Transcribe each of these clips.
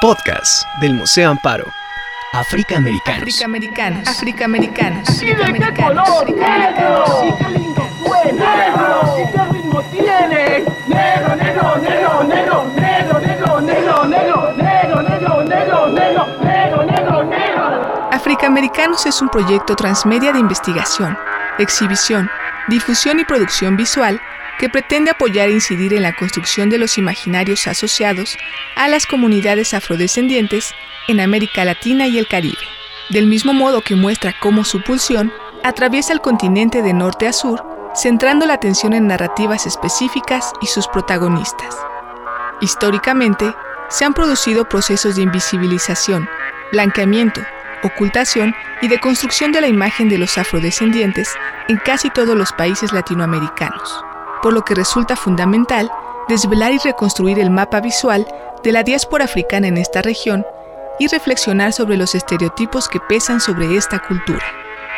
Podcast del Museo Amparo. África Americanos. África Americanos. África Americanos. ¿Y de qué color? ¡Negro! ¡Y qué lindo fue! ¡Negro! ¿Y qué ritmo tiene? ¡Negro, negro, negro, negro! ¡Negro, negro, negro, negro! ¡Negro, negro, negro, negro! ¡Negro, negro, negro! África Americanos es un proyecto transmedia de investigación, exhibición, difusión y producción visual que pretende apoyar e incidir en la construcción de los imaginarios asociados a las comunidades afrodescendientes en América Latina y el Caribe, del mismo modo que muestra cómo su pulsión atraviesa el continente de norte a sur, centrando la atención en narrativas específicas y sus protagonistas. Históricamente, se han producido procesos de invisibilización, blanqueamiento, ocultación y de construcción de la imagen de los afrodescendientes en casi todos los países latinoamericanos por lo que resulta fundamental desvelar y reconstruir el mapa visual de la diáspora africana en esta región y reflexionar sobre los estereotipos que pesan sobre esta cultura.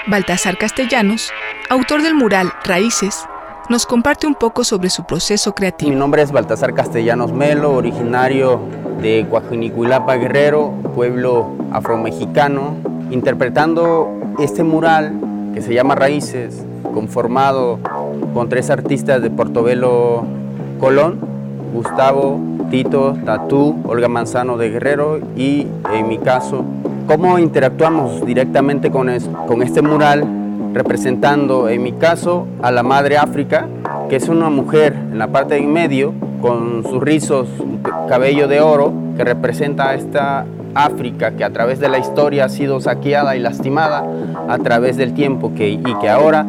Baltasar Castellanos, autor del mural Raíces, nos comparte un poco sobre su proceso creativo. Mi nombre es Baltasar Castellanos Melo, originario de Coajinicuilapa Guerrero, pueblo afromexicano, interpretando este mural que se llama Raíces, conformado con tres artistas de Portobelo Colón, Gustavo, Tito, Tatú, Olga Manzano de Guerrero y en mi caso, cómo interactuamos directamente con, con este mural representando en mi caso a la Madre África, que es una mujer en la parte de en medio con sus rizos, cabello de oro, que representa a esta África que a través de la historia ha sido saqueada y lastimada a través del tiempo que, y que ahora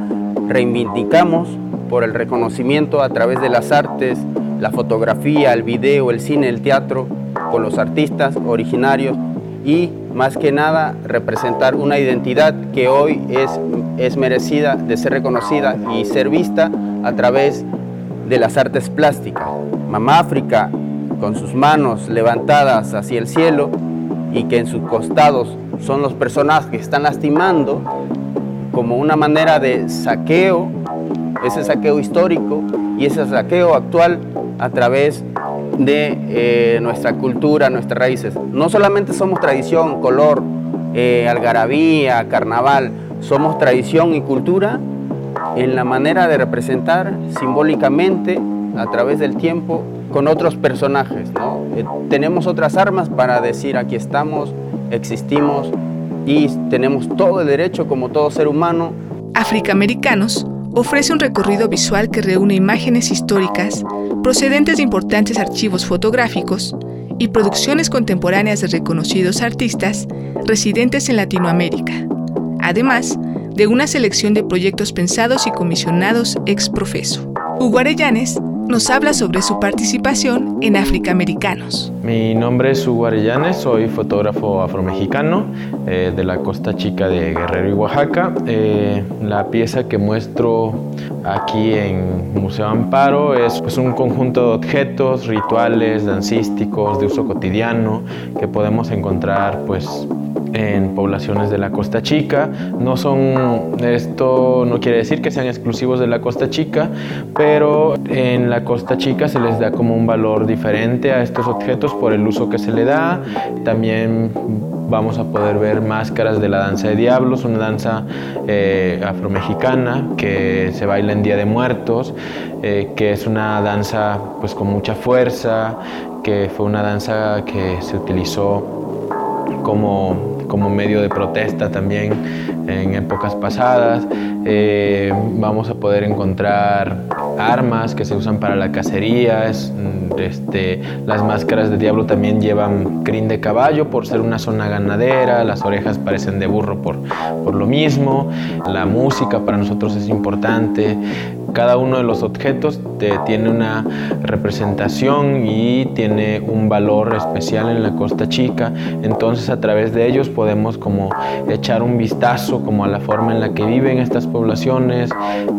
reivindicamos por el reconocimiento a través de las artes, la fotografía, el video, el cine, el teatro, con los artistas originarios y más que nada representar una identidad que hoy es, es merecida de ser reconocida y ser vista a través de las artes plásticas. Mamá África, con sus manos levantadas hacia el cielo y que en sus costados son los personajes que están lastimando, como una manera de saqueo, ese saqueo histórico y ese saqueo actual a través de eh, nuestra cultura, nuestras raíces. No solamente somos tradición, color, eh, algarabía, carnaval, somos tradición y cultura en la manera de representar simbólicamente a través del tiempo con otros personajes. Eh, tenemos otras armas para decir aquí estamos, existimos, y tenemos todo el derecho, como todo ser humano. África Americanos ofrece un recorrido visual que reúne imágenes históricas procedentes de importantes archivos fotográficos y producciones contemporáneas de reconocidos artistas residentes en Latinoamérica, además de una selección de proyectos pensados y comisionados ex profeso. Hugo nos habla sobre su participación en África Americanos. Mi nombre es Hugo Arellanes, soy fotógrafo afromexicano eh, de la Costa Chica de Guerrero y Oaxaca. Eh, la pieza que muestro aquí en Museo Amparo es pues, un conjunto de objetos, rituales, dancísticos, de uso cotidiano que podemos encontrar pues, en poblaciones de la Costa Chica. No son, esto no quiere decir que sean exclusivos de la Costa Chica, pero en la Costa Chica se les da como un valor diferente a estos objetos por el uso que se le da. También vamos a poder ver máscaras de la danza de diablos, una danza eh, afromexicana que se baila en Día de Muertos, eh, que es una danza pues con mucha fuerza, que fue una danza que se utilizó como como medio de protesta también en épocas pasadas. Eh, vamos a poder encontrar armas que se usan para la cacería. Mm, este, las máscaras de diablo también llevan crin de caballo por ser una zona ganadera. Las orejas parecen de burro por, por lo mismo. La música para nosotros es importante. Cada uno de los objetos tiene una representación y tiene un valor especial en la Costa Chica. Entonces a través de ellos podemos como echar un vistazo como a la forma en la que viven estas poblaciones,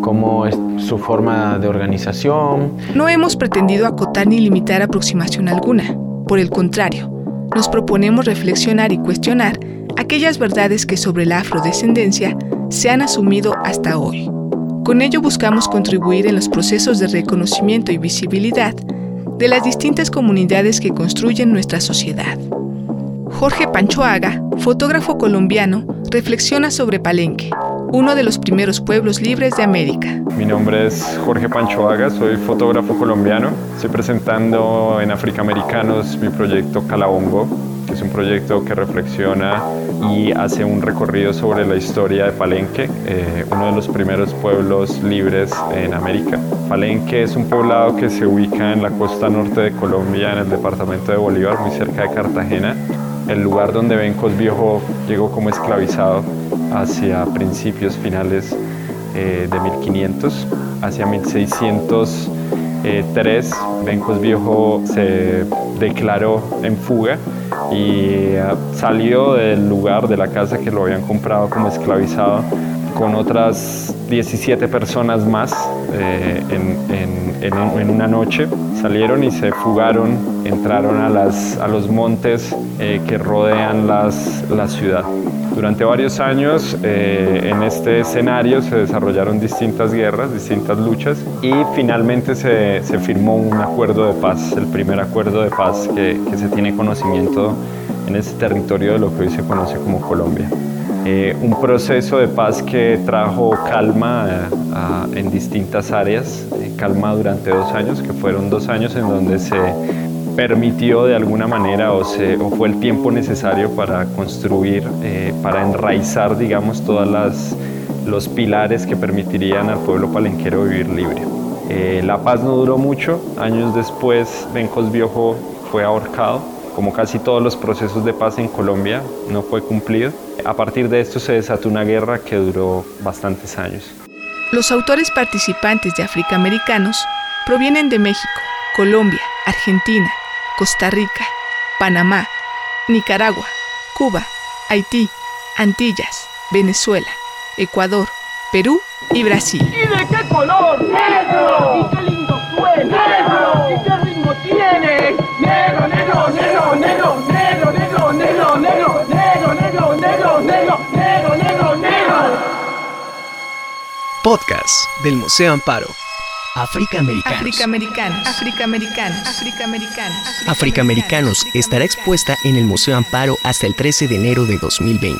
cómo es su forma de organización. No hemos pretendido acotar ni limitar aproximación alguna. Por el contrario, nos proponemos reflexionar y cuestionar aquellas verdades que sobre la afrodescendencia se han asumido hasta hoy. Con ello buscamos contribuir en los procesos de reconocimiento y visibilidad de las distintas comunidades que construyen nuestra sociedad. Jorge Panchoaga, fotógrafo colombiano, reflexiona sobre Palenque, uno de los primeros pueblos libres de América. Mi nombre es Jorge Panchoaga, soy fotógrafo colombiano. Estoy presentando en Africaamericanos mi proyecto Calabongo, que es un proyecto que reflexiona y hace un recorrido sobre la historia de Palenque, eh, uno de los primeros pueblos libres en América. Palenque es un poblado que se ubica en la costa norte de Colombia, en el departamento de Bolívar, muy cerca de Cartagena. El lugar donde Bencos Viejo llegó como esclavizado hacia principios finales eh, de 1500, hacia 1603, Bencos Viejo se declaró en fuga y eh, salió del lugar de la casa que lo habían comprado como esclavizado con otras 17 personas más eh, en, una noche. Salieron y se fugaron, entraron a, las, a los montes que rodean las, la ciudad. Durante varios años eh, en este escenario se desarrollaron distintas guerras, distintas luchas y finalmente se, se firmó un acuerdo de paz, el primer acuerdo de paz que, que se tiene conocimiento en este territorio de lo que hoy se conoce como Colombia. Eh, un proceso de paz que trajo calma eh, en distintas áreas, eh, calma durante dos años, que fueron dos años en donde se permitió de alguna manera o, fue el tiempo necesario para construir, para enraizar, digamos, todos los pilares que permitirían al pueblo palenquero vivir libre. la paz no duró mucho, años después Bencos Viejo fue ahorcado, como casi todos los procesos de paz en Colombia, no fue cumplido. A partir de esto se desató una guerra que duró bastantes años. Los autores participantes de Africaamericanos provienen de México, Colombia, Argentina, Costa Rica, Panamá, Nicaragua, Cuba, Haití, Antillas, Venezuela, Ecuador, Perú y Brasil. ¿Y de qué color? ¡Negro! ¿Y qué lindo suena? ¡Negro! ¿Y qué ritmo tiene? ¡Negro, negro, negro, negro, negro, negro, negro, negro, negro, negro, negro, negro, negro, negro, negro! Podcast del Museo Amparo. África Americanos. Africaamericanos, Africaamericanos, Africaamericanos. Africaamericanos estará expuesta en el Museo Amparo hasta el 13 de enero de 2020.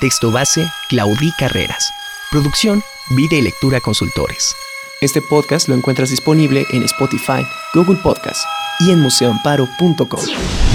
Texto base, Claudí Carreras. Producción, Vida y Lectura Consultores. Este podcast lo encuentras disponible en Spotify, Google Podcast y en museoamparo.com.